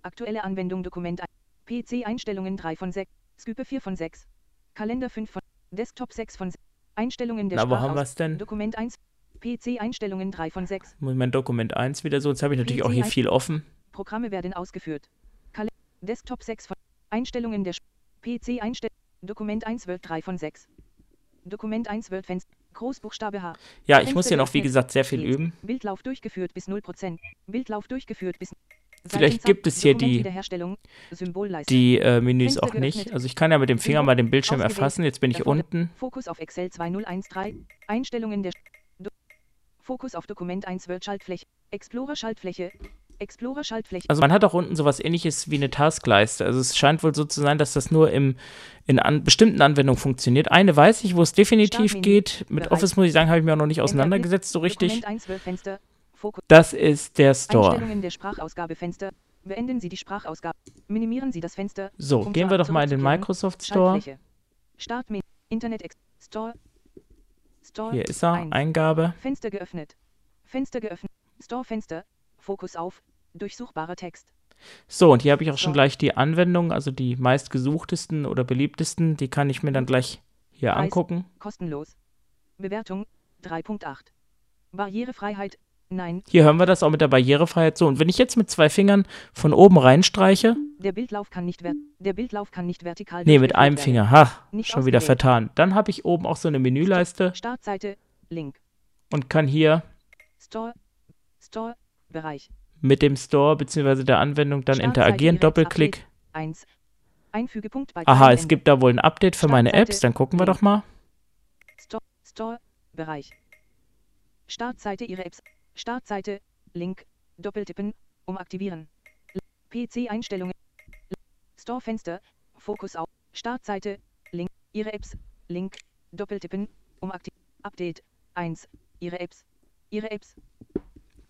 Speaker 3: Aktuelle Anwendung Dokument 1. PC Einstellungen 3 von 6. Skype 4 von 6. Kalender 5 von Desktop 6 von 6. Einstellungen der
Speaker 2: Na, wo haben
Speaker 3: Sprachaus-
Speaker 2: wir's denn?
Speaker 3: Dokument 1. PC Einstellungen 3 von 6.
Speaker 2: Muss mein Dokument 1 wieder so. Jetzt habe ich natürlich auch hier viel offen.
Speaker 3: Programme werden ausgeführt. Kal Desktop 6 von Einstellungen der PC Einstellungen Dokument 1 Word 3 von 6. Dokument 1 Word Fenster Großbuchstabe H.
Speaker 2: Ja, ich
Speaker 3: Fenster
Speaker 2: muss hier noch, wie gesagt, sehr viel üben.
Speaker 3: Bildlauf durchgeführt bis 0%. Bildlauf durchgeführt bis
Speaker 2: Vielleicht gibt es hier die-. Die äh, Menüs auch nicht. Also ich kann ja mit dem Finger mal den Bildschirm erfassen. Jetzt bin ich unten.
Speaker 3: Fokus auf Excel 2013. Einstellungen der Fokus auf Dokument 1 Word Schaltfläche. Explorer Schaltfläche. Explorer Schaltfläche.
Speaker 2: Also man hat auch unten sowas ähnliches wie eine Taskleiste. Also es scheint wohl so zu sein, dass das nur im, in an, bestimmten Anwendungen funktioniert. Eine weiß ich, wo es definitiv geht. Mit
Speaker 3: Bereich.
Speaker 2: Office muss ich sagen, habe ich mir auch noch nicht auseinandergesetzt so richtig.
Speaker 3: Dokument 1 Word Fenster. Fokus.
Speaker 2: Das ist der Store.
Speaker 3: Einstellungen der Sprachausgabefenster. Beenden Sie die Sprachausgabe. Minimieren Sie das Fenster.
Speaker 2: So,
Speaker 3: um
Speaker 2: gehen wir doch mal in den. Microsoft Store.
Speaker 3: Startmenü. Internet Store. Store.
Speaker 2: Hier ist er. Eingabe.
Speaker 3: Fenster geöffnet. Fenster geöffnet. Store Fenster. Fokus auf. Durchsuchbarer Text.
Speaker 2: So, und hier habe ich auch schon
Speaker 3: So.
Speaker 2: gleich die Anwendungen, also die meistgesuchtesten oder beliebtesten. Die kann ich mir dann gleich hier
Speaker 3: Preis.
Speaker 2: angucken.
Speaker 3: Kostenlos. Bewertung 3.8. Barrierefreiheit. Nein.
Speaker 2: Hier hören wir das auch mit der Barrierefreiheit so. Und wenn ich jetzt mit zwei Fingern von oben reinstreiche,
Speaker 3: Der Bildlauf kann nicht ver der Bildlauf kann nicht vertikal
Speaker 2: nee, mit einem. Finger, ha,
Speaker 3: Nicht
Speaker 2: schon wieder vertan. Dann habe ich oben auch so eine Menüleiste
Speaker 3: Startseite. Link.
Speaker 2: und kann hier
Speaker 3: Store. Store. Bereich.
Speaker 2: Mit dem Store bzw. der Anwendung dann interagieren. Doppelklick.
Speaker 3: Update. 1. Einfügepunkt bei
Speaker 2: Aha, es gibt da wohl ein Update für meine. Apps. Dann gucken wir doch mal.
Speaker 3: Store, Store, Bereich. Startseite Ihre Apps. Startseite, Link, Doppeltippen, um aktivieren. PC-Einstellungen. Store-Fenster, Fokus auf. Startseite, Link, Ihre Apps, Link, Doppeltippen, um aktivieren. Update, 1, Ihre Apps. Ihre Apps,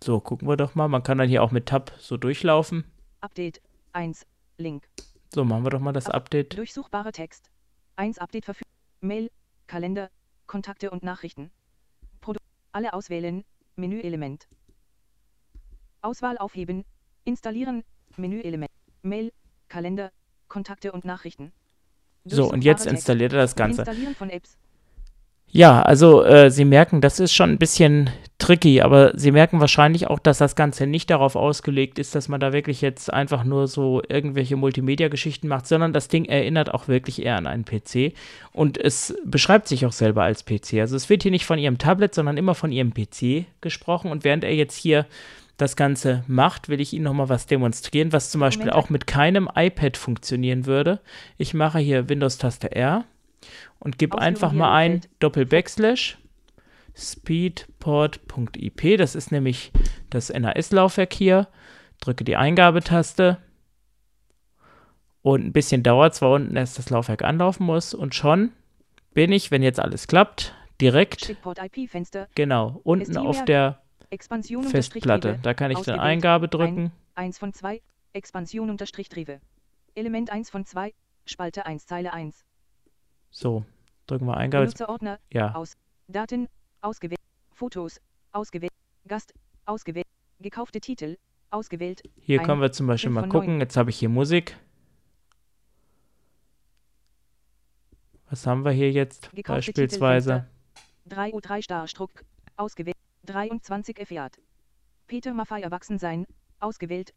Speaker 2: So, gucken wir doch mal. Man kann dann hier auch mit Tab so durchlaufen.
Speaker 3: Update, 1, Link.
Speaker 2: So, machen wir doch mal das Update.
Speaker 3: Durchsuchbarer Text. 1 Update verfügbar. Mail, Kalender, Kontakte und Nachrichten. Produ alle auswählen, Menüelement. Auswahl aufheben, installieren, Menüelement. Mail, Kalender, Kontakte und Nachrichten.
Speaker 2: So, und jetzt installiert er das Ganze.
Speaker 3: Installieren von Apps.
Speaker 2: Ja, also äh, Sie merken, das ist schon ein bisschen tricky, aber Sie merken wahrscheinlich auch, dass das Ganze nicht darauf ausgelegt ist, dass man da wirklich jetzt einfach nur so irgendwelche Multimedia-Geschichten macht, sondern das Ding erinnert auch wirklich eher an einen PC und es beschreibt sich auch selber als PC. Also es wird hier nicht von Ihrem Tablet, sondern immer von Ihrem PC gesprochen und während er jetzt hier das Ganze macht, will ich Ihnen nochmal was demonstrieren, was zum Beispiel
Speaker 3: Moment.
Speaker 2: auch mit keinem iPad funktionieren würde. Ich mache hier Windows-Taste R und gebe
Speaker 3: Ausführung
Speaker 2: einfach mal ein
Speaker 3: im Feld.
Speaker 2: Doppel-Backslash speedport.ip. Das ist nämlich das NAS-Laufwerk hier. Drücke die Eingabetaste. Und ein bisschen dauert es, weil unten erst das Laufwerk anlaufen muss. Und schon bin ich, wenn jetzt alles klappt, direkt,
Speaker 3: Chipport IP-Fenster.
Speaker 2: genau, unten auf der Festplatte. Da kann ich dann. Eingabe drücken.
Speaker 3: 1 von 2. Expansion. Element 1 von 2. Spalte 1 Zeile 1.
Speaker 2: So, drücken wir Eingabe.
Speaker 3: Benutzerordner.
Speaker 2: ja,
Speaker 3: Aus. Daten. Ausgewählt. Fotos. Ausgewählt. Gast. Ausgewählt. Gekaufte Titel. Ausgewählt.
Speaker 2: hier können wir zum Beispiel mal gucken.
Speaker 3: neun.
Speaker 2: Jetzt habe ich hier Musik. Was haben wir hier jetzt
Speaker 3: Gekaufte
Speaker 2: beispielsweise?
Speaker 3: Titelfenster. 3 U3 Starstruck. Ausgewählt. 23 Fiat. Peter Maffei Erwachsensein. Ausgewählt.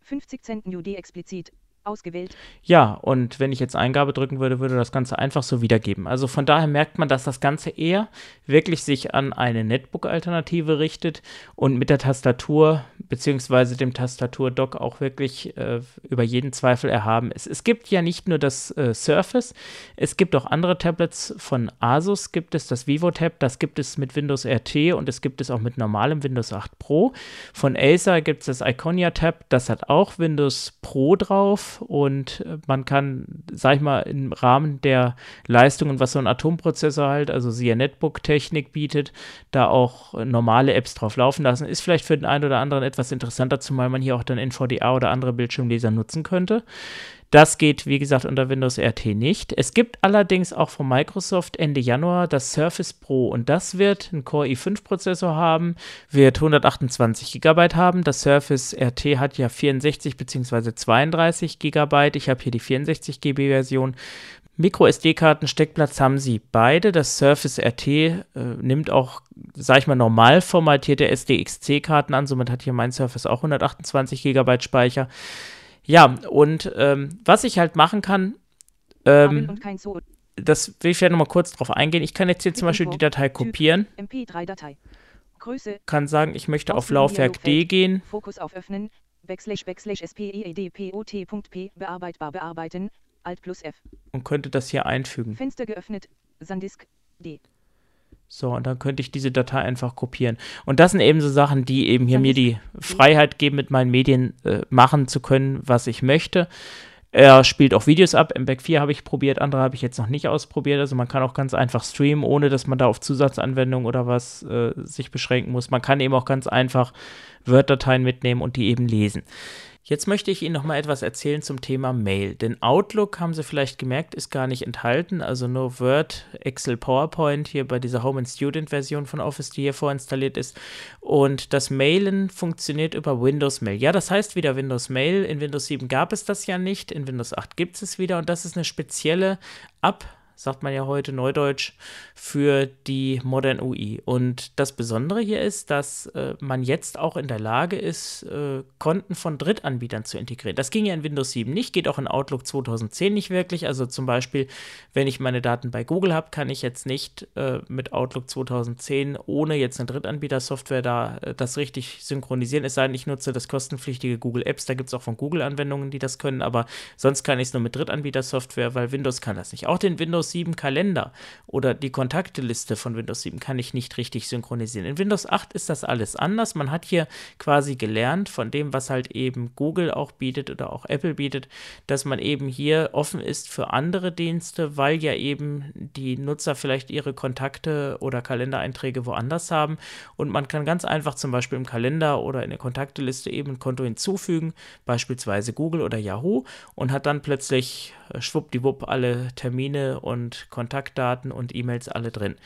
Speaker 3: 50 Cent New D explizit. Ausgewählt.
Speaker 2: Ja, und wenn ich jetzt Eingabe drücken würde, würde das Ganze einfach so wiedergeben. Also von daher merkt man, dass das Ganze eher wirklich sich an eine Netbook-Alternative richtet und mit der Tastatur beziehungsweise dem Tastaturdock auch wirklich äh, über jeden Zweifel erhaben ist. Es gibt ja nicht nur das äh, Surface, es gibt auch andere Tablets von Asus, gibt es das VivoTab, das gibt es mit Windows RT und es gibt es auch mit normalem Windows 8 Pro. Von Acer gibt es das Iconia Tab, das hat auch Windows Pro drauf und äh, man kann, sag ich mal, im Rahmen der Leistungen, was so ein Atomprozessor halt, also siehe Netbook-Technik bietet, da auch normale Apps drauf laufen lassen. Ist vielleicht für den einen oder anderen etwas interessanter, zumal man hier auch dann NVDA oder andere Bildschirmleser nutzen könnte. Das geht, wie gesagt, unter Windows RT nicht. Es gibt allerdings auch von Microsoft Ende Januar das Surface Pro und das wird einen Core i5-Prozessor haben, wird 128 GB haben. Das Surface RT hat ja 64 bzw. 32 GB. Ich habe hier die 64 GB Version. Micro SD-Karten, Steckplatz haben sie beide. Das Surface RT äh, nimmt auch, sag ich mal, normal formatierte SDXC-Karten an. Somit hat hier mein Surface auch 128 GB Speicher. Ja, und ähm, was ich halt machen kann, ähm, das will ich vielleicht nochmal kurz drauf eingehen. Ich kann jetzt hier zum Beispiel die Datei kopieren,
Speaker 3: MP3-Datei. Größe.
Speaker 2: kann sagen, ich möchte auf Laufwerk D gehen.
Speaker 3: Fokus auf Öffnen. Backslash Backslash SPEEDPOT.p. Bearbeitbar bearbeiten. Alt plus F.
Speaker 2: und könnte das hier einfügen.
Speaker 3: Fenster geöffnet. Sandisk. D.
Speaker 2: So, und dann könnte ich diese Datei einfach kopieren. Und das sind eben so Sachen, die eben hier mir die Freiheit geben, mit meinen Medien äh, machen zu können, was ich möchte. Er spielt auch Videos ab. MPEG 4 habe ich probiert, andere habe ich jetzt noch nicht ausprobiert. Also man kann auch ganz einfach streamen, ohne dass man da auf Zusatzanwendungen oder was äh, sich beschränken muss. Man kann eben auch ganz einfach Word-Dateien mitnehmen und die eben lesen. Jetzt möchte ich Ihnen noch mal etwas erzählen zum Thema Mail. Denn Outlook, haben Sie vielleicht gemerkt, ist gar nicht enthalten. Also nur Word, Excel, PowerPoint hier bei dieser Home and Student Version von Office, die hier vorinstalliert ist. Und das Mailen funktioniert über Windows Mail. Ja, das heißt wieder Windows Mail. In Windows 7 gab es das ja nicht. In Windows 8 gibt es es wieder. Und das ist eine spezielle Ab- sagt man ja heute Neudeutsch, für die Modern UI. Und das Besondere hier ist, dass äh, man jetzt auch in der Lage ist, äh, Konten von Drittanbietern zu integrieren. Das ging ja in Windows 7 nicht, geht auch in Outlook 2010 nicht wirklich. Also zum Beispiel, wenn ich meine Daten bei Google habe, kann ich jetzt nicht äh, mit Outlook 2010 ohne jetzt eine Drittanbieter-Software da äh, das richtig synchronisieren. Es sei denn, ich nutze das kostenpflichtige Google Apps. Da gibt es auch von Google Anwendungen, die das können, aber sonst kann ich es nur mit Drittanbieter-Software, weil Windows kann das nicht. Auch den Windows 7 Kalender oder die Kontakteliste von Windows 7 kann ich nicht richtig synchronisieren. In Windows 8 ist das alles anders. Man hat hier quasi gelernt von dem, was halt eben Google auch bietet oder auch Apple bietet, dass man eben hier offen ist für andere Dienste, weil ja eben die Nutzer vielleicht ihre Kontakte oder Kalendereinträge woanders haben und man kann ganz einfach zum Beispiel im Kalender oder in der Kontakteliste eben ein Konto hinzufügen, beispielsweise Google oder Yahoo und hat dann plötzlich äh, schwuppdiwupp alle Termine und Kontaktdaten und E-Mails alle drin.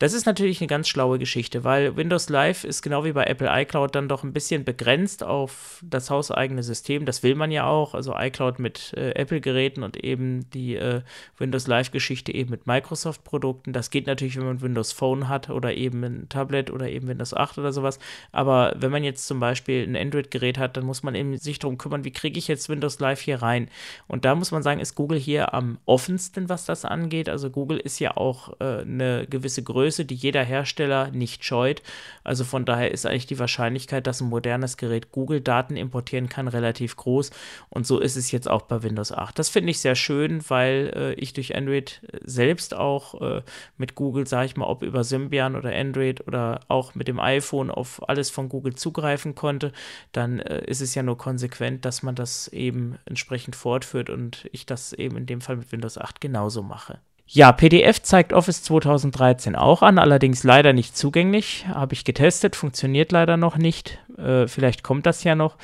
Speaker 2: Das ist natürlich eine ganz schlaue Geschichte, weil Windows Live ist genau wie bei Apple iCloud dann doch ein bisschen begrenzt auf das hauseigene System. Das will man ja auch, also iCloud mit äh, Apple-Geräten und eben die äh, Windows Live-Geschichte eben mit Microsoft-Produkten. Das geht natürlich, wenn man Windows Phone hat oder eben ein Tablet oder eben Windows 8 oder sowas. Aber wenn man jetzt zum Beispiel ein Android-Gerät hat, dann muss man eben sich darum kümmern, wie kriege ich jetzt Windows Live hier rein. Und da muss man sagen, ist Google hier am offensten, was das angeht. Also Google ist ja auch äh, eine gewisse Größe Größe, die jeder Hersteller nicht scheut. Also von daher ist eigentlich die Wahrscheinlichkeit, dass ein modernes Gerät Google-Daten importieren kann, relativ groß. Und so ist es jetzt auch bei Windows 8. Das finde ich sehr schön, weil äh, ich durch Android selbst auch äh, mit Google, sage ich mal, ob über Symbian oder Android oder auch mit dem iPhone auf alles von Google zugreifen konnte. Dann äh, ist es ja nur konsequent, dass man das eben entsprechend fortführt und ich das eben in dem Fall mit Windows 8 genauso mache. Ja, PDF zeigt Office 2013 auch an, allerdings leider nicht zugänglich. Habe ich getestet, funktioniert leider noch nicht. Äh, vielleicht kommt das ja noch.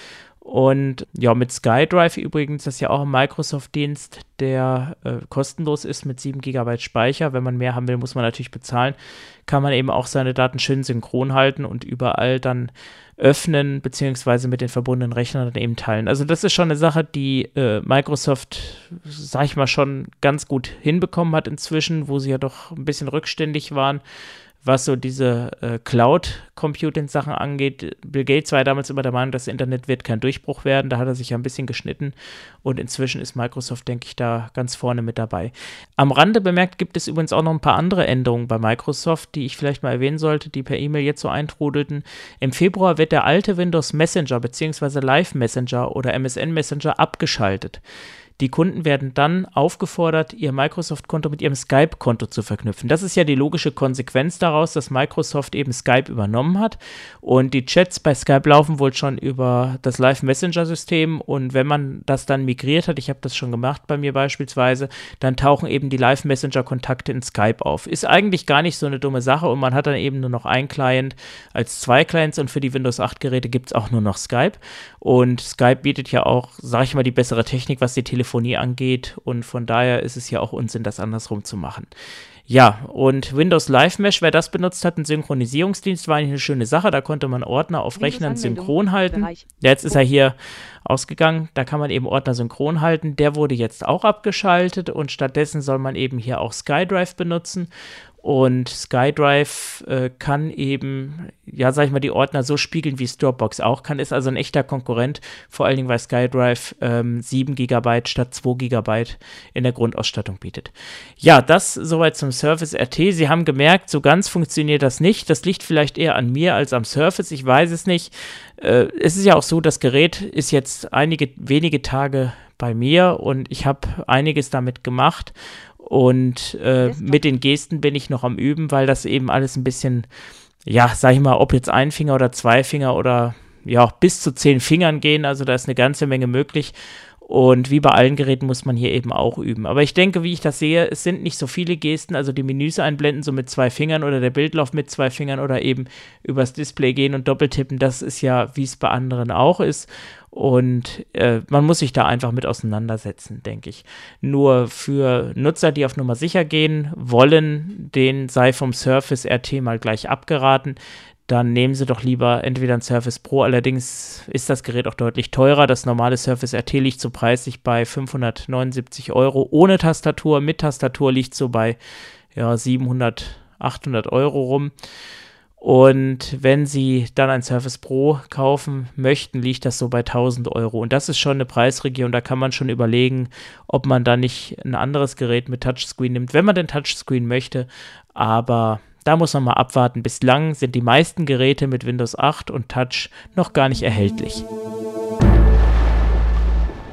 Speaker 2: Und ja, mit SkyDrive übrigens, das ist ja auch ein Microsoft-Dienst, der äh, kostenlos ist mit 7 GB Speicher. Wenn man mehr haben will, muss man natürlich bezahlen. Kann man eben auch seine Daten schön synchron halten und überall dann öffnen, beziehungsweise mit den verbundenen Rechnern dann eben teilen. Also das ist schon eine Sache, die äh, Microsoft, sag ich mal, schon ganz gut hinbekommen hat inzwischen, wo sie ja doch ein bisschen rückständig waren was so diese äh, Cloud-Computing-Sachen angeht. Bill Gates war ja damals immer der Meinung, das Internet wird kein Durchbruch werden. Da hat er sich ja ein bisschen geschnitten. Und inzwischen ist Microsoft, denke ich, da ganz vorne mit dabei. Am Rande bemerkt gibt es übrigens auch noch ein paar andere Änderungen bei Microsoft, die ich vielleicht mal erwähnen sollte, die per E-Mail jetzt so eintrudelten. Im Februar wird der alte Windows Messenger bzw. Live Messenger oder MSN Messenger abgeschaltet. Die Kunden werden dann aufgefordert, ihr Microsoft-Konto mit ihrem Skype-Konto zu verknüpfen. Das ist ja die logische Konsequenz daraus, dass Microsoft eben Skype übernommen hat. Und die Chats bei Skype laufen wohl schon über das Live-Messenger-System. Und wenn man das dann migriert hat, ich habe das schon gemacht bei mir beispielsweise, dann tauchen eben die Live-Messenger-Kontakte in Skype auf. Ist eigentlich gar nicht so eine dumme Sache und man hat dann eben nur noch ein Client als zwei Clients und für die Windows 8-Geräte gibt es auch nur noch Skype. Und Skype bietet ja auch, sage ich mal, die bessere Technik, was die Telefonie angeht. Und von daher ist es ja auch Unsinn, das andersrum zu machen. Ja, und Windows Live Mesh, wer das benutzt hat, ein Synchronisierungsdienst, war eigentlich eine schöne Sache. Da konnte man Ordner auf Rechnern synchron halten. Bereich. Jetzt ist er hier ausgegangen. Da kann man eben Ordner synchron halten. Der wurde jetzt auch abgeschaltet und stattdessen soll man eben hier auch SkyDrive benutzen. Und SkyDrive äh, kann eben, ja, sag ich mal, die Ordner so spiegeln, wie es Dropbox auch kann. Ist also ein echter Konkurrent, vor allen Dingen, weil SkyDrive ähm, 7 GB statt 2 GB in der Grundausstattung bietet. Ja, das soweit zum Surface RT. Sie haben gemerkt, so ganz funktioniert das nicht. Das liegt vielleicht eher an mir als am Surface. Ich weiß es nicht. Äh, es ist ja auch so, das Gerät ist jetzt einige wenige Tage bei mir und ich habe einiges damit gemacht und äh, mit den Gesten bin ich noch am Üben, weil das eben alles ein bisschen, ja, sag ich mal, ob jetzt ein Finger oder zwei Finger oder ja, bis zu zehn Fingern gehen. Also da ist eine ganze Menge möglich. Und wie bei allen Geräten muss man hier eben auch üben. Aber ich denke, wie ich das sehe, es sind nicht so viele Gesten, also die Menüs einblenden, so mit zwei Fingern oder der Bildlauf mit zwei Fingern oder eben übers Display gehen und doppeltippen. Das ist ja, wie es bei anderen auch ist. Und äh, man muss sich da einfach mit auseinandersetzen, denke ich. Nur für Nutzer, die auf Nummer sicher gehen wollen, denen sei vom Surface RT mal gleich abgeraten. Dann nehmen Sie doch lieber entweder ein Surface Pro. Allerdings ist das Gerät auch deutlich teurer. Das normale Surface RT liegt so preislich bei 579 Euro. Ohne Tastatur, mit Tastatur liegt so bei ja, 700, 800 Euro rum. Und wenn Sie dann ein Surface Pro kaufen möchten, liegt das so bei 1000 Euro. Und das ist schon eine Preisregion, da kann man schon überlegen, ob man da nicht ein anderes Gerät mit Touchscreen nimmt, wenn man den Touchscreen möchte. Aber da muss man mal abwarten. Bislang sind die meisten Geräte mit Windows 8 und Touch noch gar nicht erhältlich.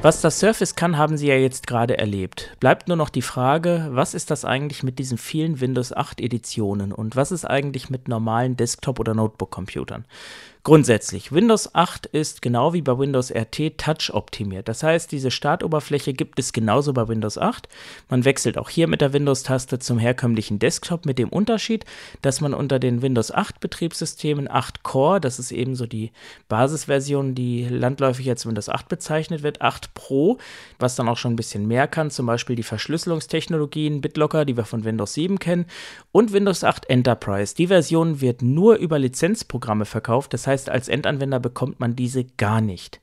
Speaker 2: Was das Surface kann, haben Sie ja jetzt gerade erlebt. Bleibt nur noch die Frage, was ist das eigentlich mit diesen vielen Windows 8 Editionen und was ist eigentlich mit normalen Desktop- oder Notebook-Computern? Grundsätzlich, Windows 8 ist genau wie bei Windows RT Touch optimiert. Das heißt, diese Startoberfläche gibt es genauso bei Windows 8. Man wechselt auch hier mit der Windows-Taste zum herkömmlichen Desktop mit dem Unterschied, dass man unter den Windows 8 Betriebssystemen 8 Core, das ist eben so die Basisversion, die landläufig als Windows 8 bezeichnet wird, 8 Pro, was dann auch schon ein bisschen mehr kann, zum Beispiel die Verschlüsselungstechnologien BitLocker, die wir von Windows 7 kennen, und Windows 8 Enterprise. Die Version wird nur über Lizenzprogramme verkauft, das heißt, heißt, als Endanwender bekommt man diese gar nicht.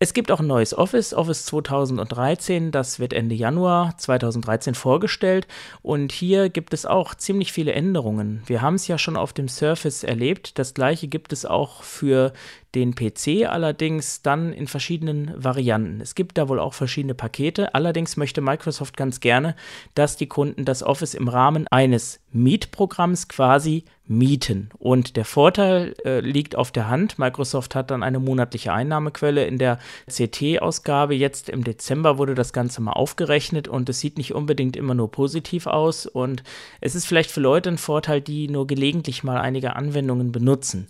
Speaker 2: Es gibt auch ein neues Office, Office 2013, das wird Ende Januar 2013 vorgestellt und hier gibt es auch ziemlich viele Änderungen. Wir haben es ja schon auf dem Surface erlebt, das gleiche gibt es auch für den PC allerdings dann in verschiedenen Varianten. Es gibt da wohl auch verschiedene Pakete. Allerdings möchte Microsoft ganz gerne, dass die Kunden das Office im Rahmen eines Mietprogramms quasi mieten. Und der Vorteil äh, liegt auf der Hand. Microsoft hat dann eine monatliche Einnahmequelle. In der CT-Ausgabe jetzt im Dezember wurde das Ganze mal aufgerechnet und es sieht nicht unbedingt immer nur positiv aus. Und es ist vielleicht für Leute ein Vorteil, die nur gelegentlich mal einige Anwendungen benutzen.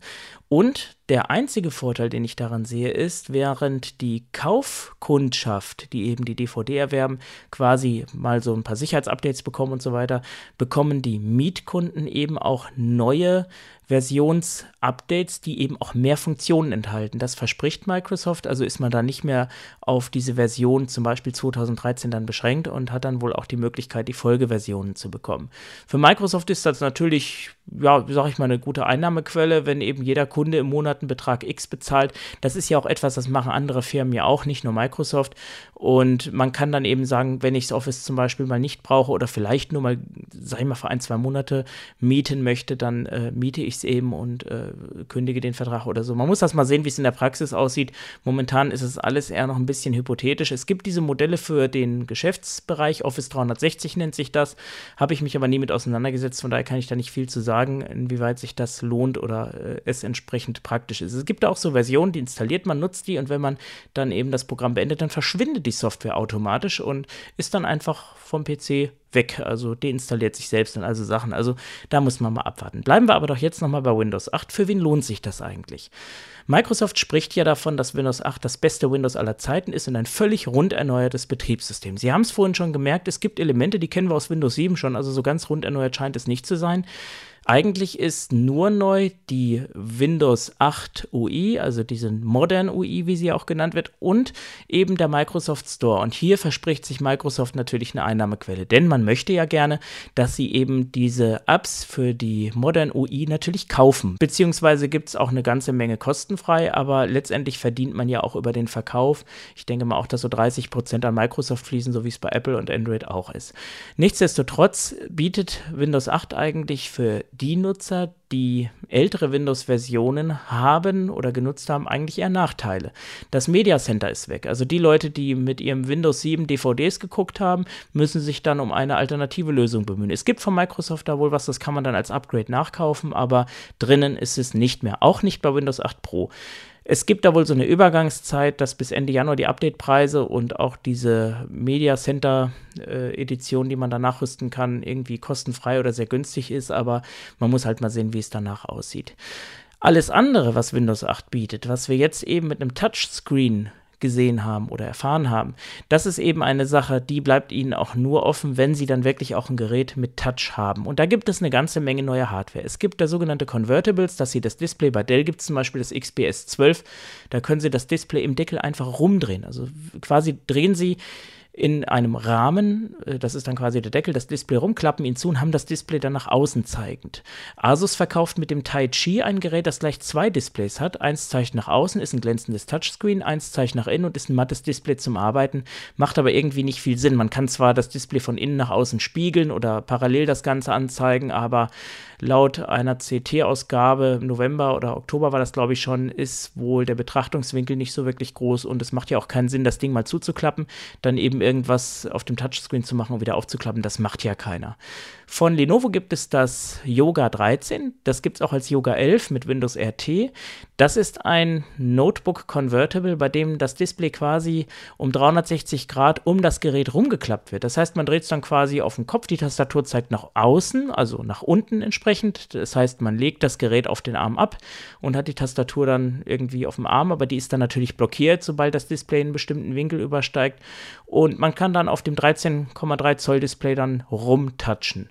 Speaker 2: Und Der einzige Vorteil, den ich daran sehe, ist, während die Kaufkundschaft, die eben die DVD erwerben, quasi mal so ein paar Sicherheitsupdates bekommen und so weiter, bekommen die Mietkunden eben auch neue Versionsupdates, die eben auch mehr Funktionen enthalten. Das verspricht Microsoft, also ist man da nicht mehr auf diese Version zum Beispiel 2013 dann beschränkt und hat dann wohl auch die Möglichkeit, die Folgeversionen zu bekommen. Für Microsoft ist das natürlich, ja, sag ich mal, eine gute Einnahmequelle, wenn eben jeder Kunde im Monat einen Betrag X bezahlt. Das ist ja auch etwas, das machen andere Firmen ja auch, nicht nur Microsoft. Und man kann dann eben sagen, wenn ich das Office zum Beispiel mal nicht brauche oder vielleicht nur mal, sag ich mal, für ein, zwei Monate mieten möchte, dann äh, miete ich es eben und äh, kündige den Vertrag oder so. Man muss das mal sehen, wie es in der Praxis aussieht. Momentan ist es alles eher noch ein bisschen hypothetisch. Es gibt diese Modelle für den Geschäftsbereich, Office 360 nennt sich das, habe ich mich aber nie mit auseinandergesetzt, von daher kann ich da nicht viel zu sagen, inwieweit sich das lohnt oder äh, es entsprechend praktisch ist. Es gibt auch so Versionen, die installiert man, nutzt die und wenn man dann eben das Programm beendet, dann verschwindet die Software automatisch und ist dann einfach vom PC weg. Also deinstalliert sich selbst und also Sachen. Also da muss man mal abwarten. Bleiben wir aber doch jetzt nochmal bei Windows 8. Für wen lohnt sich das eigentlich? Microsoft spricht ja davon, dass Windows 8 das beste Windows aller Zeiten ist und ein völlig rund erneuertes Betriebssystem. Sie haben es vorhin schon gemerkt, es gibt Elemente, die kennen wir aus Windows 7 schon, also so ganz rund erneuert scheint es nicht zu sein. Eigentlich ist nur neu die Windows 8 UI, also diese Modern UI, wie sie auch genannt wird, und eben der Microsoft Store. Und hier verspricht sich Microsoft natürlich eine Einnahmequelle, denn man möchte ja gerne, dass sie eben diese Apps für die Modern UI natürlich kaufen. Beziehungsweise gibt es auch eine ganze Menge kostenfrei, aber letztendlich verdient man ja auch über den Verkauf. Ich denke mal auch, dass so 30 Prozent an Microsoft fließen, so wie es bei Apple und Android auch ist. Nichtsdestotrotz bietet Windows 8 eigentlich für die Nutzer, die ältere Windows-Versionen haben oder genutzt haben, eigentlich eher Nachteile. Das Media Center ist weg. Also die Leute, die mit ihrem Windows 7 DVDs geguckt haben, müssen sich dann um eine alternative Lösung bemühen. Es gibt von Microsoft da wohl was, das kann man dann als Upgrade nachkaufen, aber drinnen ist es nicht mehr. Auch nicht bei Windows 8 Pro. Es gibt da wohl so eine Übergangszeit, dass bis Ende Januar die Update-Preise und auch diese Media Center-Edition, äh, die man da nachrüsten kann, irgendwie kostenfrei oder sehr günstig ist, aber man muss halt mal sehen, wie es danach aussieht. Alles andere, was Windows 8 bietet, was wir jetzt eben mit einem Touchscreen gesehen haben oder erfahren haben. Das ist eben eine Sache, die bleibt Ihnen auch nur offen, wenn Sie dann wirklich auch ein Gerät mit Touch haben. Und da gibt es eine ganze Menge neue Hardware. Es gibt da sogenannte Convertibles, dass Sie das Display, bei Dell gibt es zum Beispiel das XPS 12, da können Sie das Display im Deckel einfach rumdrehen. Also quasi drehen Sie in einem Rahmen, äh, das ist dann quasi der Deckel, das Display rumklappen ihn zu und haben das Display dann nach außen zeigend. Asus verkauft mit dem Tai Chi ein Gerät, das gleich zwei Displays hat. Eins zeigt nach außen, ist ein glänzendes Touchscreen, eins zeigt nach innen und ist ein mattes Display zum Arbeiten, macht aber irgendwie nicht viel Sinn. Man kann zwar das Display von innen nach außen spiegeln oder parallel das Ganze anzeigen, aber laut einer CT-Ausgabe im November oder Oktober war das, glaube ich, schon, ist wohl der Betrachtungswinkel nicht so wirklich groß und es macht ja auch keinen Sinn, das Ding mal zuzuklappen, dann eben irgendwas auf dem Touchscreen zu machen und wieder aufzuklappen. Das macht ja keiner. Von Lenovo gibt es das Yoga 13. Das gibt es auch als Yoga 11 mit Windows RT. Das ist ein Notebook Convertible, bei dem das Display quasi um 360 Grad um das Gerät rumgeklappt wird. Das heißt, man dreht es dann quasi auf den Kopf. Die Tastatur zeigt nach außen, also nach unten entsprechend. Das heißt, man legt das Gerät auf den Arm ab und hat die Tastatur dann irgendwie auf dem Arm, aber die ist dann natürlich blockiert, sobald das Display einen bestimmten Winkel übersteigt. Und man kann dann auf dem 13,3 Zoll Display dann rumtatschen.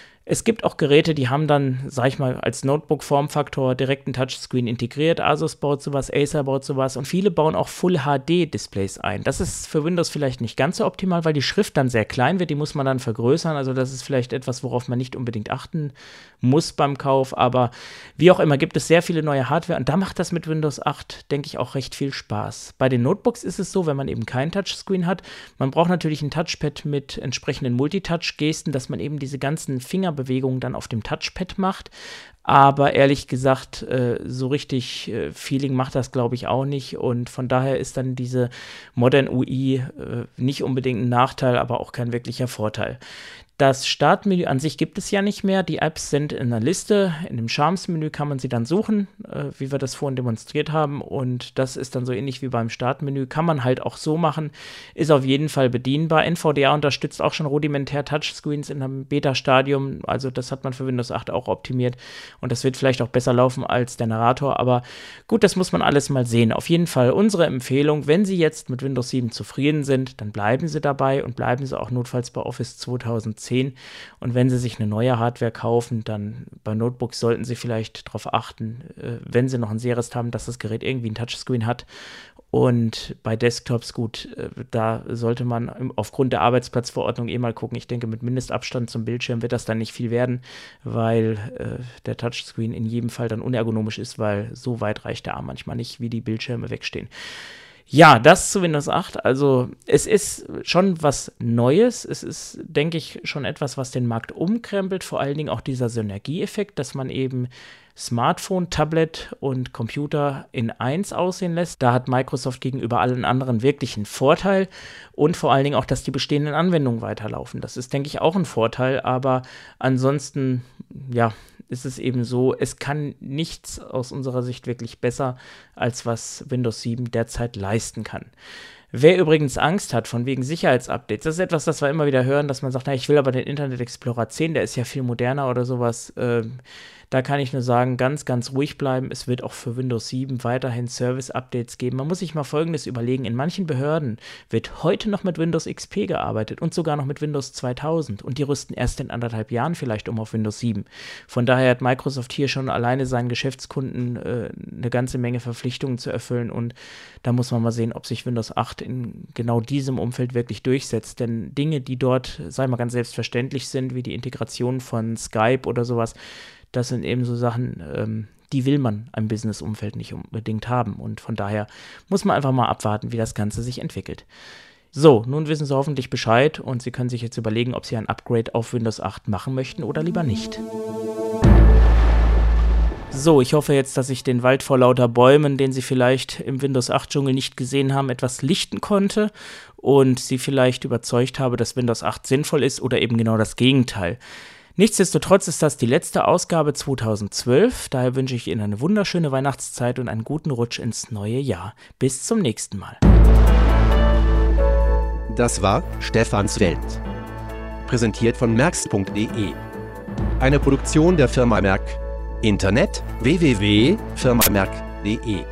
Speaker 2: Es gibt auch Geräte, die haben dann, sag ich mal, als Notebook-Formfaktor direkt einen Touchscreen integriert. Asus baut sowas, Acer baut sowas und viele bauen auch Full-HD-Displays ein. Das ist für Windows vielleicht nicht ganz so optimal, weil die Schrift dann sehr klein wird, die muss man dann vergrößern. Also das ist vielleicht etwas, worauf man nicht unbedingt achten muss beim Kauf. Aber wie auch immer, gibt es sehr viele neue Hardware und da macht das mit Windows 8, denke ich, auch recht viel Spaß. Bei den Notebooks ist es so, wenn man eben keinen Touchscreen hat, man braucht natürlich ein Touchpad mit entsprechenden Multitouch-Gesten, dass man eben diese ganzen Finger Bewegungen dann auf dem Touchpad macht. Aber ehrlich gesagt, äh, so richtig äh, Feeling macht das, glaube ich, auch nicht. Und von daher ist dann diese Modern UI äh, nicht unbedingt ein Nachteil, aber auch kein wirklicher Vorteil. Das Startmenü an sich gibt es ja nicht mehr. Die Apps sind in einer Liste. In dem Charms-Menü kann man sie dann suchen, äh, wie wir das vorhin demonstriert haben. Und das ist dann so ähnlich wie beim Startmenü. Kann man halt auch so machen. Ist auf jeden Fall bedienbar. NVDA unterstützt auch schon rudimentär Touchscreens in einem Beta-Stadium. Also das hat man für Windows 8 auch optimiert. Und das wird vielleicht auch besser laufen als der Narrator. Aber gut, das muss man alles mal sehen. Auf jeden Fall unsere Empfehlung, wenn Sie jetzt mit Windows 7 zufrieden sind, dann bleiben Sie dabei und bleiben Sie auch notfalls bei Office 2010 10. Und wenn Sie sich eine neue Hardware kaufen, dann bei Notebooks sollten Sie vielleicht darauf achten, äh, wenn Sie noch ein Serist haben, dass das Gerät irgendwie ein Touchscreen hat. Und bei Desktops, gut, äh, da sollte man aufgrund der Arbeitsplatzverordnung eh mal gucken. Ich denke, mit Mindestabstand zum Bildschirm wird das dann nicht viel werden, weil äh, der Touchscreen in jedem Fall dann unergonomisch ist, weil so weit reicht der Arm manchmal nicht, wie die Bildschirme wegstehen. Ja, das zu Windows 8. Also es ist schon was Neues. Es ist, denke ich, schon etwas, was den Markt umkrempelt. Vor allen Dingen auch dieser Synergieeffekt, dass man eben Smartphone, Tablet und Computer in eins aussehen lässt. Da hat Microsoft gegenüber allen anderen wirklich einen Vorteil und vor allen Dingen auch, dass die bestehenden Anwendungen weiterlaufen. Das ist, denke ich, auch ein Vorteil, aber ansonsten, ja, ist es eben so, es kann nichts aus unserer Sicht wirklich besser, als was Windows 7 derzeit leisten kann. Wer übrigens Angst hat von wegen Sicherheitsupdates, das ist etwas, das wir immer wieder hören, dass man sagt, na, ich will aber den Internet Explorer 10, der ist ja viel moderner oder sowas. Äh, da kann ich nur sagen, ganz, ganz ruhig bleiben. Es wird auch für Windows 7 weiterhin Service-Updates geben. Man muss sich mal Folgendes überlegen. In manchen Behörden wird heute noch mit Windows XP gearbeitet und sogar noch mit Windows 2000. Und die rüsten erst in anderthalb Jahren vielleicht um auf Windows 7. Von daher hat Microsoft hier schon alleine seinen Geschäftskunden äh, eine ganze Menge Verpflichtungen zu erfüllen. Und da muss man mal sehen, ob sich Windows 8 in genau diesem Umfeld wirklich durchsetzt. Denn Dinge, die dort, sei mal ganz selbstverständlich sind, wie die Integration von Skype oder sowas, das sind eben so Sachen, ähm, die will man im Business-Umfeld nicht unbedingt haben. Und von daher muss man einfach mal abwarten, wie das Ganze sich entwickelt. So, nun wissen Sie hoffentlich Bescheid und Sie können sich jetzt überlegen, ob Sie ein Upgrade auf Windows 8 machen möchten oder lieber nicht. So, ich hoffe jetzt, dass ich den Wald vor lauter Bäumen, den Sie vielleicht im Windows 8 Dschungel nicht gesehen haben, etwas lichten konnte und Sie vielleicht überzeugt habe, dass Windows 8 sinnvoll ist oder eben genau das Gegenteil. Nichtsdestotrotz ist das die letzte Ausgabe 2012. Daher wünsche ich Ihnen eine wunderschöne Weihnachtszeit und einen guten Rutsch ins neue Jahr. Bis zum nächsten Mal.
Speaker 1: Das war Stefans Welt. Präsentiert von merx.de. Eine Produktion der Firma Merck. Internet www.firmamerk.de.